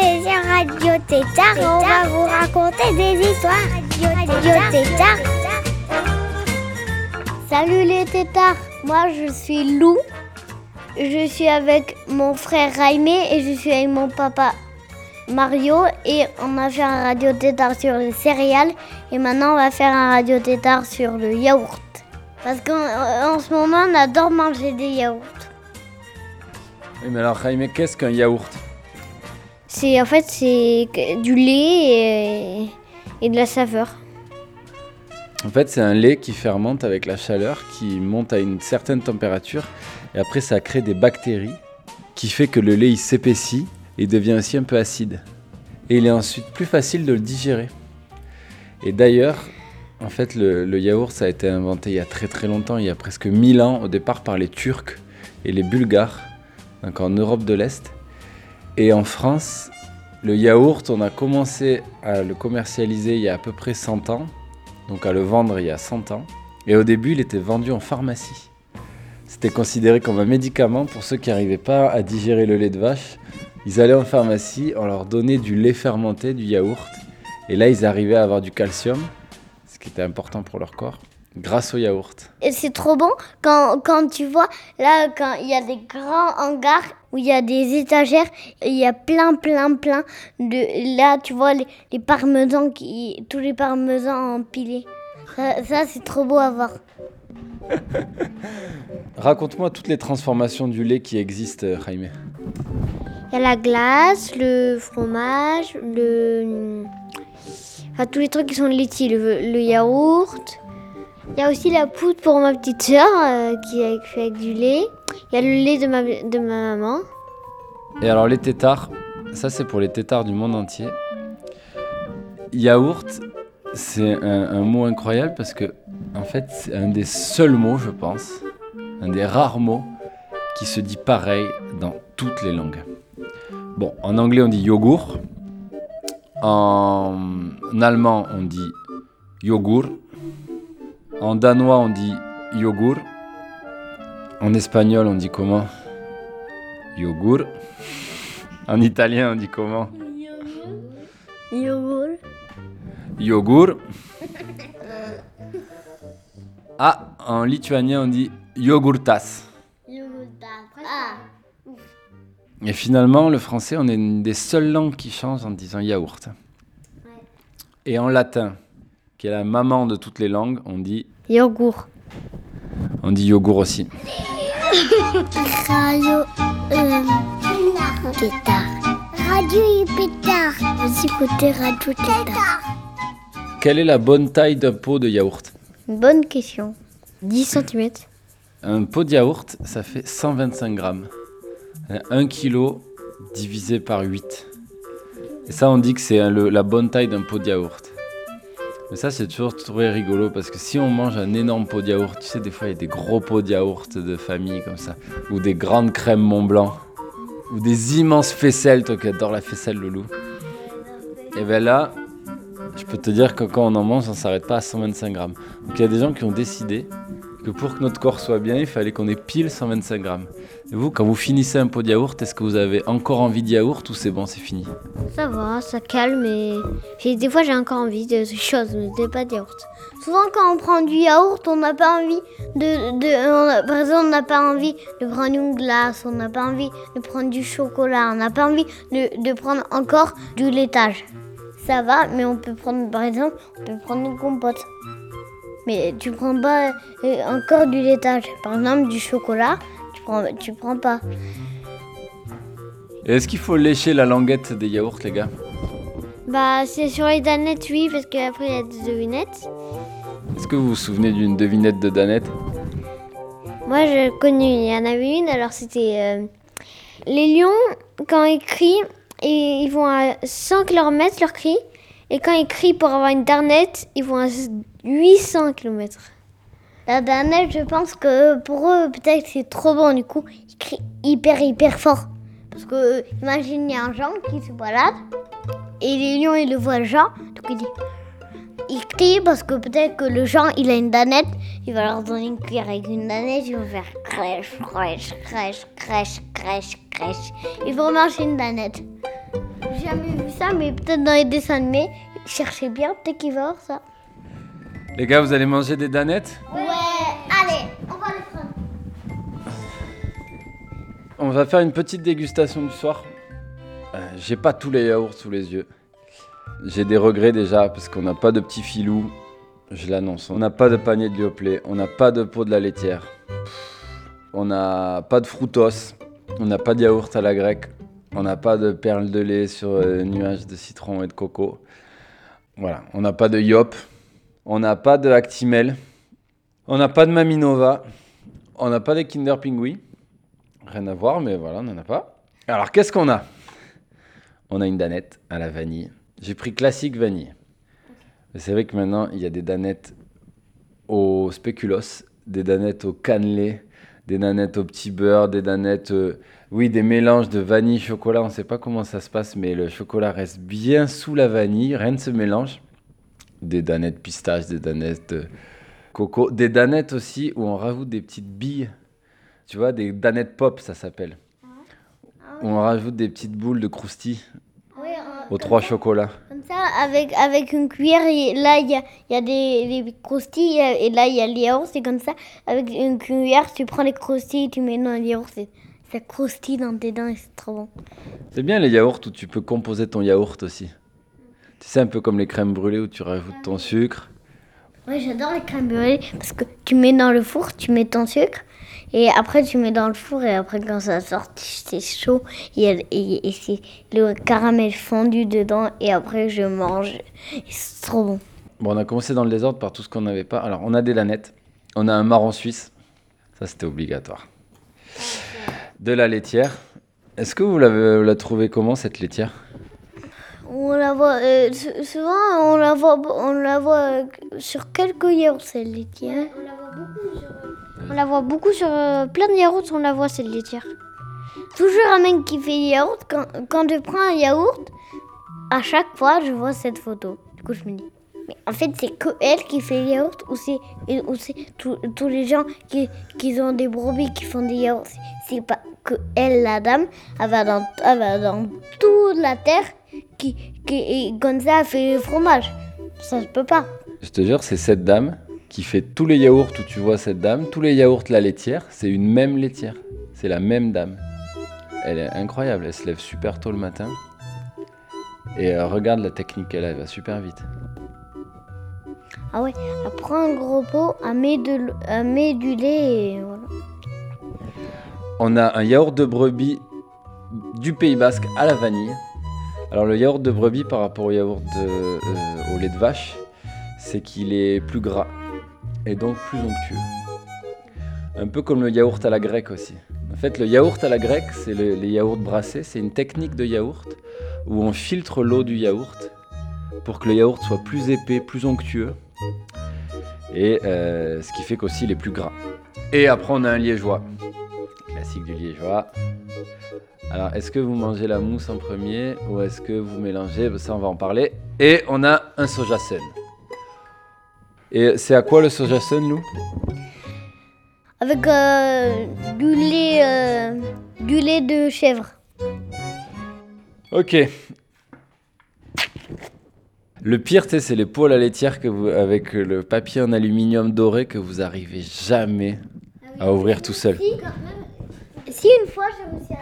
Radio Tétard on va vous raconter des histoires. Radio Tétard. Salut les tétards, moi je suis Lou. Je suis avec mon frère Raimé et je suis avec mon papa Mario et on a fait un radio tétard sur les céréales et maintenant on va faire un radio tétard sur le yaourt. Parce qu'en en ce moment on adore manger des yaourts. Oui, mais alors, Jaime, qu'est-ce qu'un yaourt? C'est en fait c'est du lait et, de la saveur. En fait, c'est un lait qui fermente avec la chaleur, qui monte à une certaine température, et après, ça crée des bactéries, qui fait que le lait s'épaissit et devient aussi un peu acide. Et il est ensuite plus facile de le digérer. Et d'ailleurs, en fait, le, le yaourt, ça a été inventé il y a très très longtemps, il y a presque 1000 ans, au départ par les Turcs et les Bulgares, donc en Europe de l'Est. Et en France, le yaourt, on a commencé à le commercialiser il y a à peu près 100 ans donc à le vendre il y a 100 ans. Et au début, il était vendu en pharmacie. C'était considéré comme un médicament pour ceux qui n'arrivaient pas à digérer le lait de vache. Ils allaient en pharmacie, on leur donnait du lait fermenté, du yaourt. Et là, ils arrivaient à avoir du calcium, ce qui était important pour leur corps, grâce au yaourt. Et c'est trop bon quand, quand tu vois, là, quand il y a des grands hangars où il y a des étagères, il y a plein, plein, plein de. Là, tu vois les, les parmesans, qui, tous les parmesans empilés. Ça, ça, c'est trop beau à voir. Raconte-moi toutes les transformations du lait qui existent, Jaime. Il y a la glace, le fromage, le. Enfin, tous les trucs qui sont laitiers, le, le yaourt. Il y a aussi la poudre pour ma petite soeur qui est fait avec du lait. Il y a le lait de ma, de ma maman. Et alors les tétards, ça c'est pour les tétards du monde entier. Yaourt, c'est un, un mot incroyable parce que en fait c'est un des seuls mots, je pense, un des rares mots qui se dit pareil dans toutes les langues. Bon, en anglais on dit yogourt, en allemand on dit yogur, en danois on dit yogur, en espagnol on dit comment? Yogur. En italien, on dit comment? Yogourt. Yogur. Ah, en lituanien, on dit yogurtas. Ah. Et finalement, le français, on est une des seules langues qui change en disant yaourt. Et en latin, qui est la maman de toutes les langues, on dit, Yogourt. on dit yogourt aussi. Radio euh, Tétard. Radio Pétard. Vous écoutez Radio Tétard. Quelle est la bonne taille d'un pot de yaourt Bonne question. 10 cm. Un pot de yaourt, ça fait 125 grammes. 1 kg divisé par 8. Et ça, on dit que c'est la bonne taille d'un pot de yaourt. Mais ça, c'est toujours trouvé rigolo parce que si on mange un énorme pot de yaourt, tu sais, des fois, il y a des gros pots de yaourt de famille comme ça, ou des grandes crèmes Mont Blanc, ou des immenses faisselles, toi qui adores la faisselle, Loulou. Et bien là, je peux te dire que quand on en mange, on s'arrête pas à 125 grammes. Donc il y a des gens qui ont décidé que pour que notre corps soit bien, il fallait qu'on ait pile 125 grammes. Et vous, quand vous finissez un pot de yaourt, est-ce que vous avez encore envie de yaourt ou c'est bon, c'est fini Ça va, ça calme et des fois j'ai encore envie de choses, mais pas de. Souvent quand on prend du yaourt, on n'a pas envie de, par exemple, on n'a pas envie de prendre une glace, on n'a pas envie de prendre du chocolat, on n'a pas envie de, de prendre encore du laitage. Ça va, mais on peut prendre par exemple, on peut prendre une compote. Mais tu prends pas euh, encore du laitage. Par exemple, du chocolat, tu prends, tu prends pas. Est-ce qu'il faut lécher la languette des yaourts, les gars? Bah, c'est sur les danettes, oui, parce qu'après il y a des devinettes. Est-ce que vous vous souvenez d'une devinette de Danette? Moi, j'ai connu, il y en avait une, alors c'était euh, les lions, quand ils crient, et ils vont à 100 km leur cri, Et quand ils crient pour avoir une danette, ils vont à 800 km. La danette, je pense que pour eux, peut-être c'est trop bon. Du coup, ils crient hyper, hyper fort. Parce que, imagine, il y a un Jean qui se balade. Et les lions, ils le voient Jean. Donc, il dit. Il crie parce que peut-être que le Jean, il a une danette. Il va leur donner une cuillère avec une danette. Ils vont faire crèche, crèche, crèche, crèche, crèche, crèche. Ils vont manger une danette. J'ai jamais vu ça, mais peut-être dans les dessins animés. Cherchez bien, peut-être qu'il va voir ça. Les gars, vous allez manger des danettes Ouais, allez, on va les prendre. On va faire une petite dégustation du soir. Euh, J'ai pas tous les yaourts sous les yeux. J'ai des regrets déjà parce qu'on n'a pas de petit filou. Je l'annonce. On n'a pas de panier de Yoplait. On n'a pas de pot de la laitière. On n'a pas de frutos. On n'a pas de yaourt à la grecque. On n'a pas de perles de lait sur euh, nuages de citron et de coco. Voilà. On n'a pas de Yop. On n'a pas de Actimel. On n'a pas de Maminova. On n'a pas de Kinder Pingui. Rien à voir, mais voilà, on n'en a pas. Alors, qu'est-ce qu'on a? On a une danette à la vanille. J'ai pris classique vanille. C'est vrai que maintenant, il y a des danettes au spéculoos, des danettes au cannelé, des danettes au petit beurre, des danettes, euh, oui, des mélanges de vanille, chocolat. On ne sait pas comment ça se passe, mais le chocolat reste bien sous la vanille, rien ne se mélange. Des danettes pistache, des danettes euh, coco, des danettes aussi où on rajoute des petites billes. Tu vois, des danettes pop, ça s'appelle. Où on rajoute des petites boules de croustilles Oui, aux trois chocolats. Comme ça, avec, avec une cuillère, et là, il y a, y a des, des croustilles, euh, et là, il y a les yaourts, c'est comme ça. Avec une cuillère, tu prends les croustilles, tu mets dans les yaourts, c'est- ça croustille dans tes dents, et c'est trop bon. C'est bien les yaourts où tu peux composer ton yaourt aussi. Tu sais, un peu comme les crèmes brûlées où tu rajoutes ton sucre. Oui, j'adore les crèmes brûlées, parce que tu mets dans le four, tu mets ton sucre, et après, tu mets dans le four, et après, quand ça sort, c'est chaud, et, et, et c'est le caramel fondu dedans, et après, je mange, c'est trop bon. Bon, on a commencé dans le désordre par tout ce qu'on n'avait pas. Alors, on a des lanettes. On a un marron suisse. Ça, c'était obligatoire. De la laitière. Est-ce que vous l'avez vous la trouvez comment, cette laitière? On la voit euh, sou- souvent, on la voit, on la voit euh, sur quelques yaourts, cette laitière. on la voit beaucoup sur, euh, plein de yaourts, on la voit cette laitière. Toujours un mec qui fait des yaourts. Quand, quand je prends un yaourt, à chaque fois, je vois cette photo. Du coup, je me dis, mais en fait, c'est que elle qui fait les yaourts ou c'est ou c'est tous les gens qui, qui ont des brebis qui font des yaourts. C'est pas que elle, la dame, elle va dans, elle va dans toute la terre qui, qui et comme ça, elle fait le fromage. Ça se peut pas. Je te jure, c'est cette dame qui fait tous les yaourts où tu vois cette dame. Tous les yaourts, la laitière, c'est une même laitière. C'est la même dame. Elle est incroyable. Elle se lève super tôt le matin. Et euh, regarde la technique qu'elle a. Elle va super vite. Ah ouais, elle prend un gros pot, elle met, de, elle met du lait et voilà. On a un yaourt de brebis du Pays Basque à la vanille. Alors le yaourt de brebis par rapport au yaourt euh, au lait de vache, c'est qu'il est plus gras et donc plus onctueux. Un peu comme le yaourt à la grecque aussi. En fait, le yaourt à la grecque, c'est le- les yaourts brassés. C'est une technique de yaourt où on filtre l'eau du yaourt pour que le yaourt soit plus épais, plus onctueux. Et euh, ce qui fait qu'aussi il est plus gras. Et après, on a un liégeois. Classique du liégeois. Alors, est-ce que vous mangez la mousse en premier ou est-ce que vous mélangez Ça, on va en parler. Et on a un sojasun. Et c'est à quoi le sojasun, Lou? Avec euh, du lait, euh, du lait de chèvre. Ok. Le pire, c'est les pots à la laitière que vous, avec le papier en aluminium doré que vous arrivez jamais à ouvrir tout seul. Si une fois j'ai réussi à.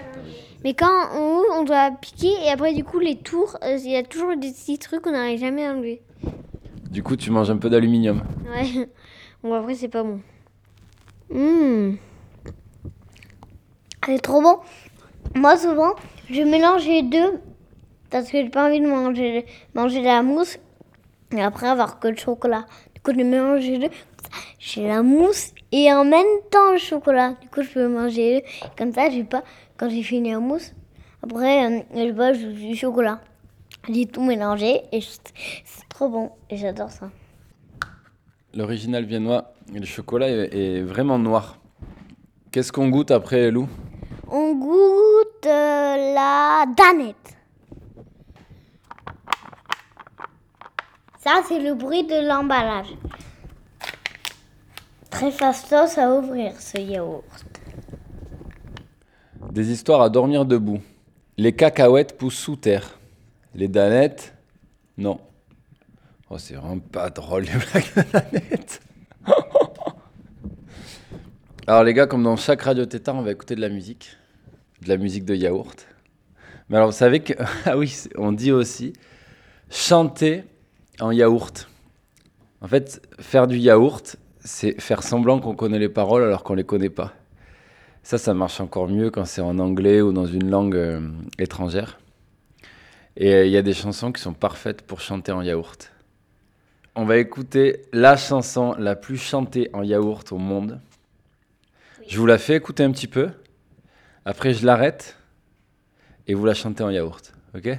Mais quand on ouvre, on doit piquer et après du coup les tours, euh, il y a toujours des petits trucs qu'on n'arrive jamais à enlever. Du coup, tu manges un peu d'aluminium. Ouais. Bon après c'est pas bon. Mmh. C'est trop bon. Moi souvent, je mélange les deux parce que j'ai pas envie de manger, manger la mousse et après avoir que le chocolat. Du coup, je mélange les deux. J'ai la mousse et en même temps le chocolat. Du coup, je peux manger les deux. Comme ça, j'ai pas quand j'ai fini la mousse. Après, euh, je bois du chocolat. J'ai tout mélangé et c'est trop bon et j'adore ça. L'original viennois, le chocolat est, est vraiment noir. Qu'est-ce qu'on goûte après, Lou? On goûte euh, la danette. Ça, c'est le bruit de l'emballage. Très à ouvrir ce yaourt. Des histoires à dormir debout. Les cacahuètes poussent sous terre. Les danettes, non. Oh, c'est vraiment pas drôle les blagues de danettes. Alors les gars, comme dans chaque radio tétard, on va écouter de la musique. De la musique de yaourt. Mais alors vous savez que... Ah oui, on dit aussi chanter en yaourt. En fait, faire du yaourt, c'est faire semblant qu'on connaît les paroles alors qu'on les connaît pas. Ça, ça marche encore mieux quand c'est en anglais ou dans une langue euh, étrangère. Et euh, il y a des chansons qui sont parfaites pour chanter en yaourt. On va écouter la chanson la plus chantée en yaourt au monde. Je vous la fais écouter un petit peu. Après, je l'arrête. Et vous la chantez en yaourt. Ok?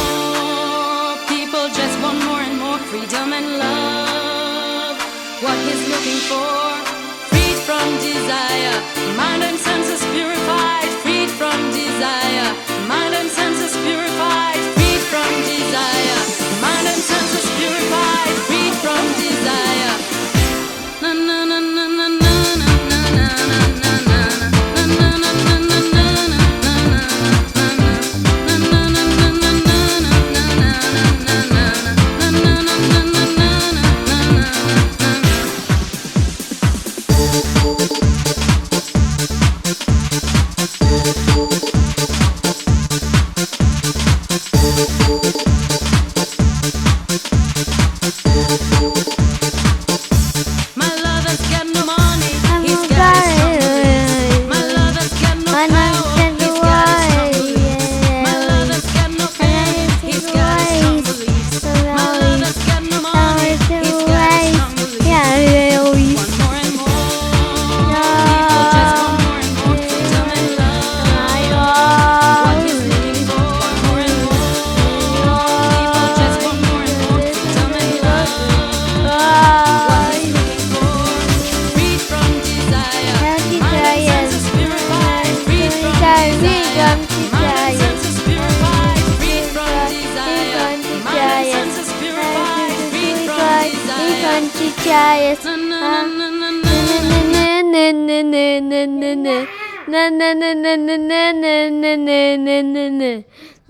freedom and love what he's looking for. Freed from desire, mind and senses purified. Freed from desire, mind and senses purified.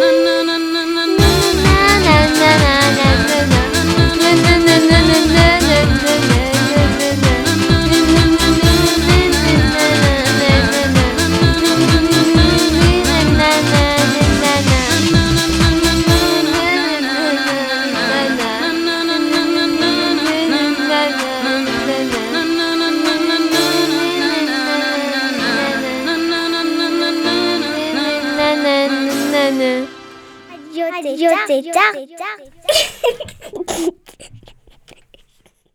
na na na na na. Tétard.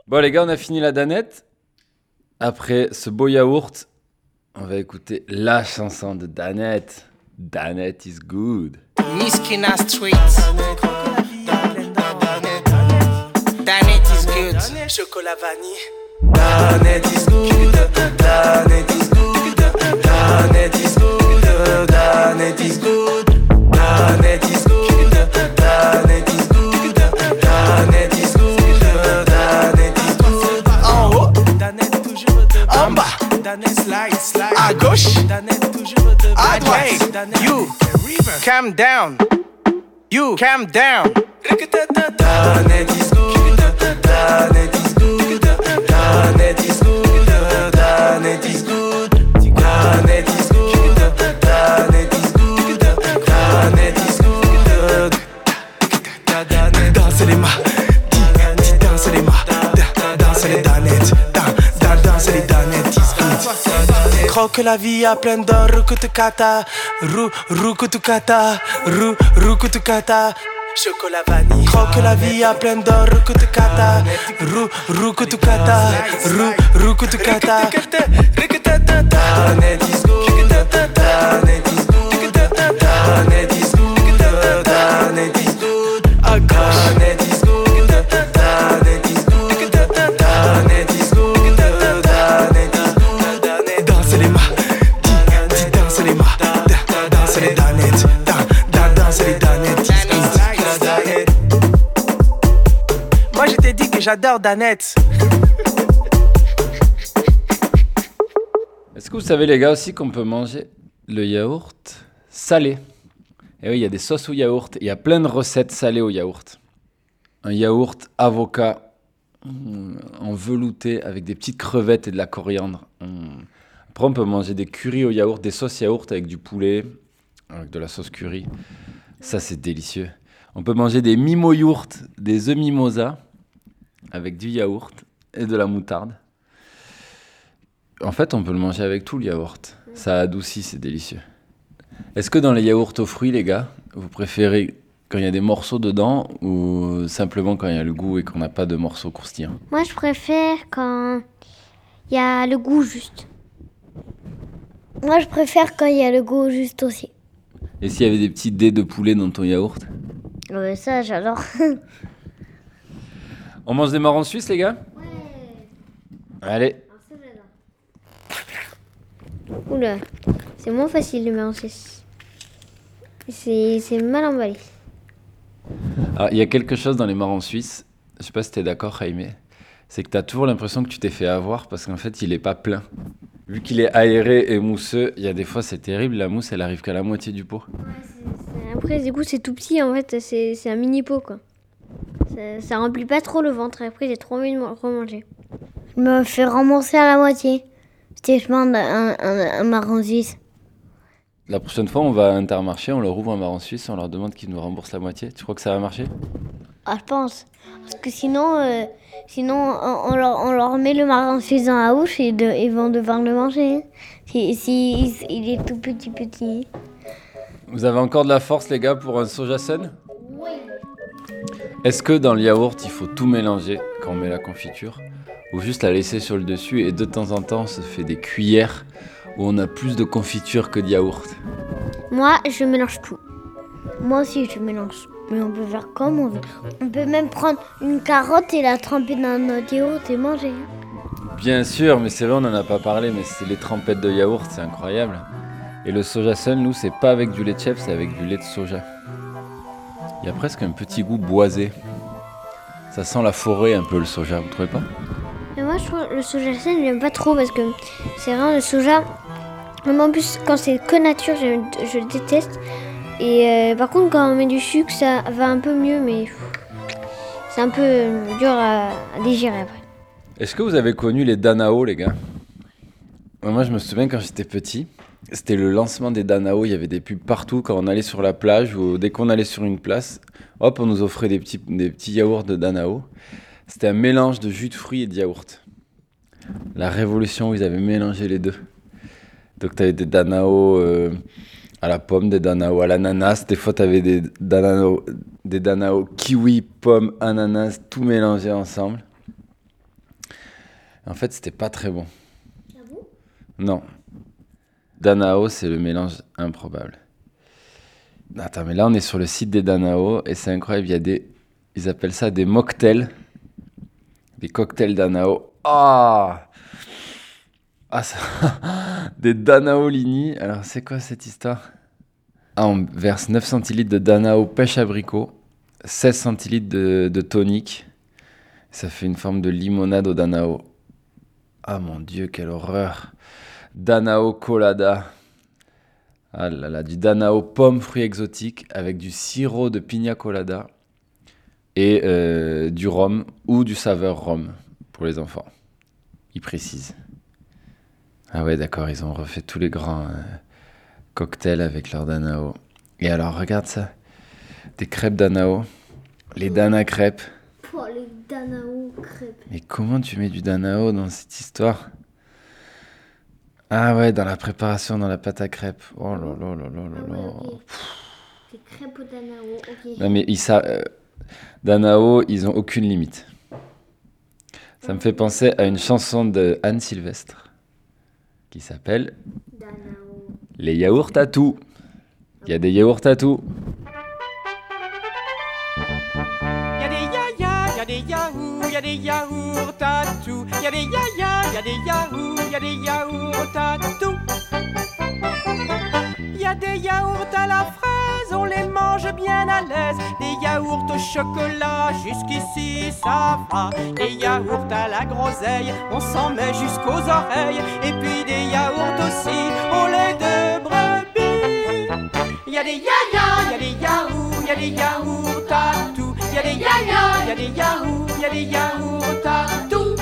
Bon les gars, on a fini la danette. Après ce beau yaourt, on va écouter la chanson de Danette. Danette is good. Miskina Street. chocolat vanille. Danette is good, Danette is good, Danette is good, Danette is good, calm down. You, calm down. Danette is good, Danette Croque la vie à plein d'or, rukutukata, ru, rukutukata, ru, rukutukata. Chocolat vanille. Croque la vie à plein d'or, rukutukata, ru, rukutukata, ru, rukutukata. J'adore Danette. Est-ce que vous savez, les gars, aussi qu'on peut manger le yaourt salé? Et oui, il y a des sauces au yaourt. Il y a plein de recettes salées au yaourt. Un yaourt avocat mm, en velouté avec des petites crevettes et de la coriandre. Mm. Après, on peut manger des currys au yaourt, des sauces yaourt avec du poulet, avec de la sauce curry. Ça, c'est délicieux. On peut manger des mimo yourtes, des œufs mimosa avec du yaourt et de la moutarde. En fait, on peut le manger avec tout le yaourt. Ça adoucit, c'est délicieux. Est-ce que dans les yaourts aux fruits, les gars, vous préférez quand il y a des morceaux dedans ou simplement quand il y a le goût et qu'on n'a pas de morceaux croustillants? Moi, je préfère quand il y a le goût juste. Moi, je préfère quand il y a le goût juste aussi. Et s'il y avait des petits dés de poulet dans ton yaourt? Ouais, ça, j'adore. On mange des marrons suisses, les gars Allez, Oula, c'est moins facile de mélanger. C'est c'est mal emballé. Alors, il y a quelque chose dans les marrons suisses, je sais pas si tu es d'accord, Jaime, c'est que tu as toujours l'impression que tu t'es fait avoir parce qu'en fait, il est pas plein. Vu qu'il est aéré et mousseux, il y a des fois, c'est terrible, la mousse, elle arrive qu'à la moitié du pot. Après, du coup, c'est tout petit en fait, c'est c'est un mini pot quoi. Ça, ça remplit pas trop le ventre et après, j'ai trop envie de remanger. Je me fais rembourser à la moitié. C'était, je demande un, un, un marron suisse. La prochaine fois, on va à Intermarché, on leur ouvre un marron suisse, on leur demande qu'ils nous remboursent la moitié. Tu crois que ça va marcher? Ah, je pense. Parce que sinon, euh, sinon on, on leur, on leur met le marron suisse dans la bouche et de, ils vont devoir le manger. hein. Si, si il, il est tout petit, petit. Vous avez encore de la force, les gars, pour un soja sun. Est-ce que dans le yaourt, il faut tout mélanger quand on met la confiture Ou juste la laisser sur le dessus et de temps en temps, on se fait des cuillères où on a plus de confiture que de yaourt? Moi, je mélange tout. Moi aussi, je mélange. Mais on peut faire comme on veut. On peut même prendre une carotte et la tremper dans notre yaourt et manger. Bien sûr, mais c'est vrai, on n'en a pas parlé, mais c'est les trempettes de yaourt, c'est incroyable. Et le soja sun, nous, c'est pas avec du lait de chèvre, c'est avec du lait de soja. Il y a presque un petit goût boisé. Ça sent la forêt un peu le soja, vous trouvez pas? Mais moi, je trouve le soja sain, j'aime pas trop parce que c'est vraiment le soja. Même en plus, quand c'est que nature, je, je le déteste. Et euh, par contre, quand on met du sucre, ça va un peu mieux, mais c'est un peu dur à, à digérer après. Est-ce que vous avez connu les Danao, les gars? Moi, je me souviens quand j'étais petit, c'était le lancement des Danao. Il y avait des pubs partout quand on allait sur la plage ou dès qu'on allait sur une place. Hop, on nous offrait des petits, des petits yaourts de Danao. C'était un mélange de jus de fruits et de yaourt. La révolution où ils avaient mélangé les deux. Donc, tu avais des Danao euh, à la pomme, des Danao à l'ananas. Des fois, tu avais des Danao, des Danao kiwi, pomme, ananas, tout mélangé ensemble. En fait, c'était pas très bon? Non. Danao, c'est le mélange improbable. Attends, mais là, on est sur le site des Danao et c'est incroyable. Il y a des. Ils appellent ça des mocktails. Des cocktails Danao. Ah Ah, ça... Des Danaolini. Alors, c'est quoi cette histoire? Ah, on verse 9 centilitres de Danao pêche abricot, 16 centilitres de, de tonique. Ça fait une forme de limonade au Danao. Ah mon dieu, quelle horreur. Danao colada. Ah là là, du Danao pomme fruits exotiques avec du sirop de pina colada et euh, du rhum ou du saveur rhum pour les enfants. Il précise. Ah ouais, d'accord, ils ont refait tous les grands euh, cocktails avec leur Danao. Et alors, regarde ça. Des crêpes Danao. Les Dana crêpes. Oh, les Danao crêpes. Mais comment tu mets du Danao dans cette histoire? Ah ouais, dans la préparation, dans la pâte à crêpes. Oh là là là là là Ah ouais, crêpes au Danao. Non mais ils sa- euh, Danao, ils ont aucune limite. Ça me fait penser à une chanson de Anne Sylvestre qui s'appelle. Les yaourts à tout. Il y a des yaourts à tout. Yaourts, y'a des yaourts à tout. Y'a des yaya, y'a des yaourts, y'a des yaourts à tout. Y'a des yaourts à la fraise, on les mange bien à l'aise. Des yaourts au chocolat, jusqu'ici ça va. Des yaourts à la groseille, on s'en met jusqu'aux oreilles. Et puis des yaourts aussi au lait de brebis. Y'a des yaya, y'a des yaourts, y'a des yaourts à. Y'a des yaya, y'a des yaourts, y'a des yaourts à tout.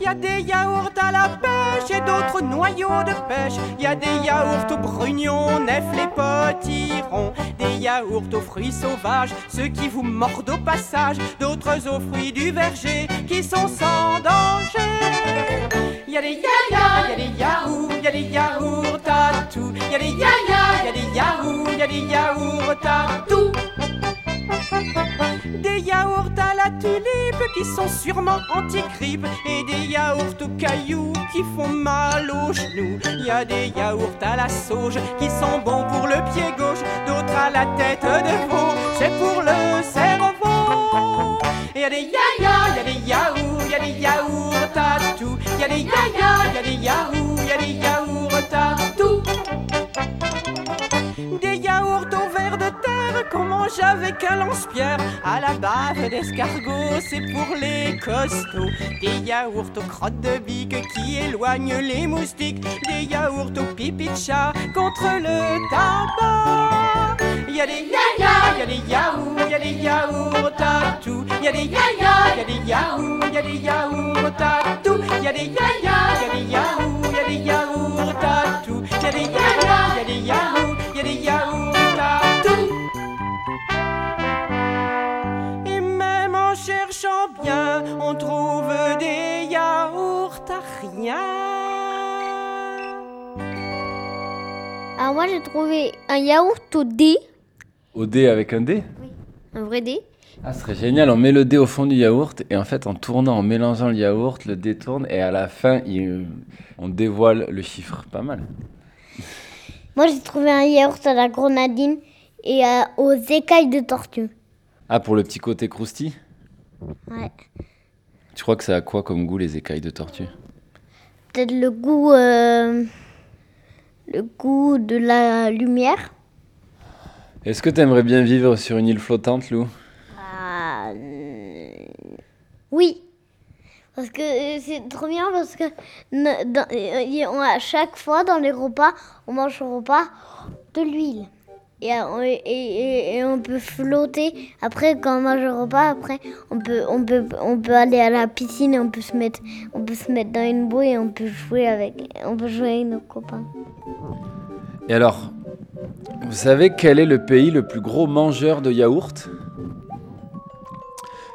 Y'a des yaourts à la pêche et d'autres noyaux de pêche. Y'a des yaourts aux brugnons, nef les potirons. Des yaourts aux fruits sauvages, ceux qui vous mordent au passage. D'autres aux fruits du verger, qui sont sans danger. Y'a des yaya, y'a des yaourts, y'a des yaourts à tout. Y'a des yaya, y'a des yaourts, y'a des yaourts à tout. Des yaourts à la tulipe qui sont sûrement anti-grippe et des yaourts aux cailloux qui font mal aux genoux. Il y a des yaourts à la sauge qui sont bons pour le pied gauche, d'autres à la tête de veau, c'est pour le cerveau. Il y a des yaya, il y a des yaourts, il y a des yaourts à tout. Il y a des yaya, il y a des yaourts, il y a des yaourts à qu'on mange avec un lance-pierre. À la bave d'escargot, c'est pour les costauds. Des yaourts aux crottes de bique qui éloignent les moustiques. Des yaourts au pipi contre le tabac. Y a des yaya, y a des yaourts, y a des yaourts à tout Y a des yaya, y a des yaourts, y a des yaourts à tout Y a des yaya, y a des yaourts, y a des yaourts à tout Y a des yaya, y a des yaourts, y a des yaourts bien, on trouve des yaourts à rien Alors moi j'ai trouvé un yaourt au dé, Au dé avec un dé un vrai dé. Ah, ce serait génial, on met le dé au fond du yaourt et en fait en tournant, en mélangeant le yaourt, le dé tourne et à la fin il- on dévoile le chiffre. Pas mal. Moi j'ai trouvé un yaourt à la grenadine et euh, aux écailles de tortue. Ah, pour le petit côté croustille Ouais. Tu crois que ça a quoi comme goût les écailles de tortue? Peut-être le goût, euh, le goût de la lumière. Est-ce que t'aimerais bien vivre sur une île flottante, Lou? Ah, euh, oui. Parce que euh, c'est trop bien parce que dans- euh, à chaque fois dans les repas, on mange au repas de l'huile. Et, euh, on- et, on peut flotter. Après, quand on mange au repas, après, on peut, on peut, on peut aller à la piscine et on peut se mettre, on peut se mettre dans une bouée et on peut jouer avec, on peut jouer avec nos copains. Et alors, vous savez quel est le pays le plus gros mangeur de yaourt?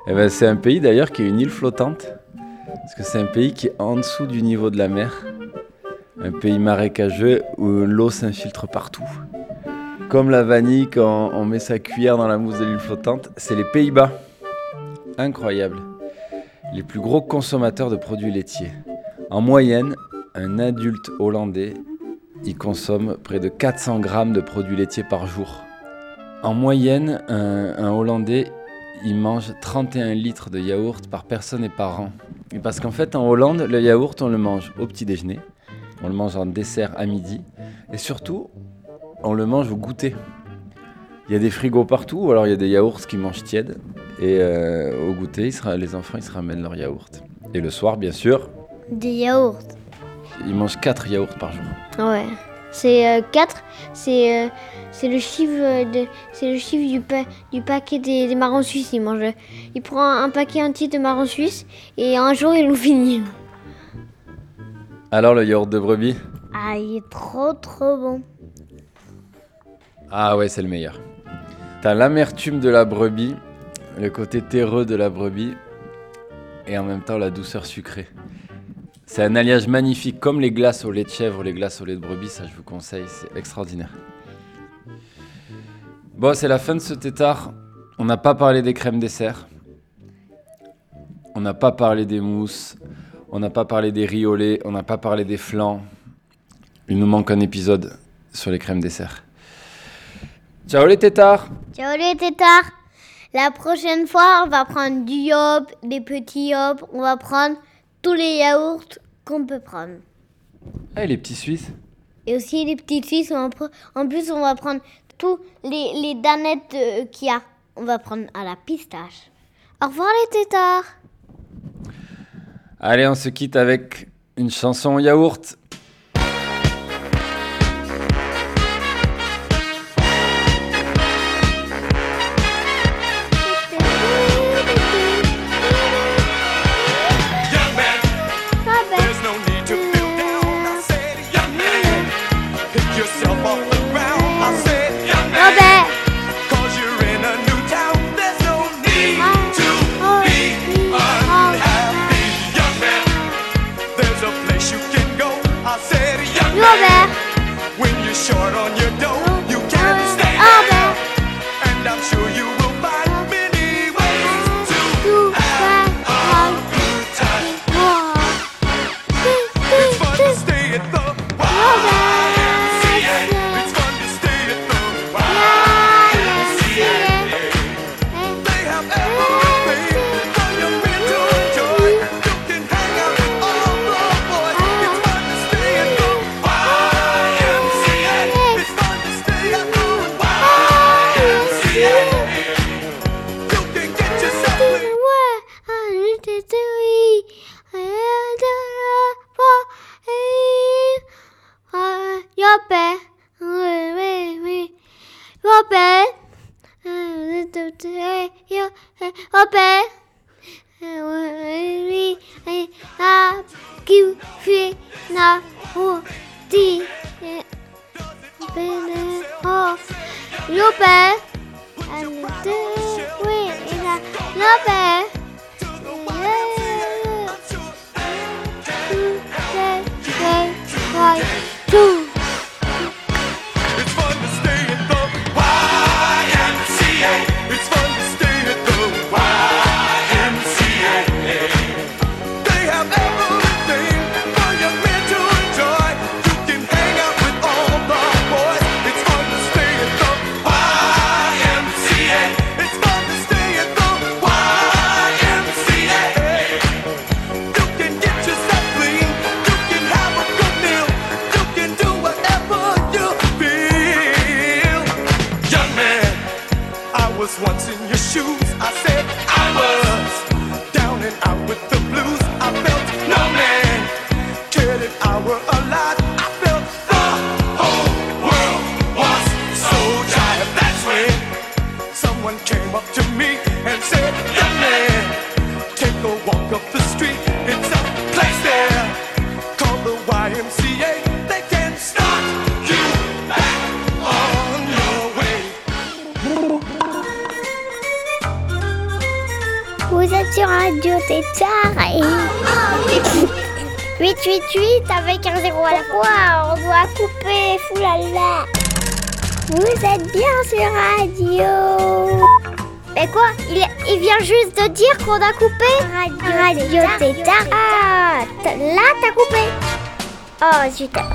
Eh ben, c'est un pays d'ailleurs qui est une île flottante. Parce que c'est un pays qui est en dessous du niveau de la mer. Un pays marécageux où l'eau s'infiltre partout. Comme la vanille quand on met sa cuillère dans la mousse de l'île flottante, c'est les Pays-Bas. Incroyable. Les plus gros consommateurs de produits laitiers. En moyenne, un adulte hollandais il consomme près de 400 grammes de produits laitiers par jour. En moyenne, un, Hollandais, ils mangent 31 litres de yaourt par personne et par an. Parce qu'en fait, en Hollande, le yaourt, on le mange au petit déjeuner, on le mange en dessert à midi, et surtout, on le mange au goûter. Il y a des frigos partout, ou alors il y a des yaourts qui mangent tièdes. Et euh, au goûter, les enfants, ils se ramènent leur yaourt. Et le soir, bien sûr, Des yaourts. ils mangent 4 yaourts par jour. Ouais. C'est 4, c'est euh, c'est le chiffre euh, de c'est le chiffre du, pa- du paquet des, des marrons suisses. Il mange il prend un paquet entier de marrons suisses et un jour il nous finit. Alors, le yaourt de brebis? Ah, il est trop trop bon. Ah ouais, c'est le meilleur. T'as l'amertume de la brebis, le côté terreux de la brebis, et en même temps la douceur sucrée. C'est un alliage magnifique, comme les glaces au lait de chèvre, les glaces au lait de brebis, ça je vous conseille, c'est extraordinaire. Bon, c'est la fin de ce tétard. On n'a pas parlé des crèmes dessert. On n'a pas parlé des mousses. On n'a pas parlé des lait. On n'a pas parlé des flancs. Il nous manque un épisode sur les crèmes dessert. Ciao les tétards Ciao les tétards. La prochaine fois, on va prendre du yop, des petits yop, on va prendre tous les yaourts qu'on peut prendre. Ah, les petits Suisses Et aussi les petits suisses. on va En plus, on va prendre tous les, les danettes euh, qu'il y a. On va prendre à la pistache. Au revoir les tétards. Allez, on se quitte avec une chanson yaourt. Said, young man, Robert. when you're short on your dough, you can't stay there. And I'm sure you fait la route. Oh, Robert. Oui, il a Robert. Shoes. I said I was down and out with the blues. 888 avec un zéro à la fois, on doit couper, foulala. Vous êtes bien sur Radio. Mais quoi il, il vient juste de dire qu'on a coupé Radio Tétard. Ah, t- là t'as coupé. Oh, super.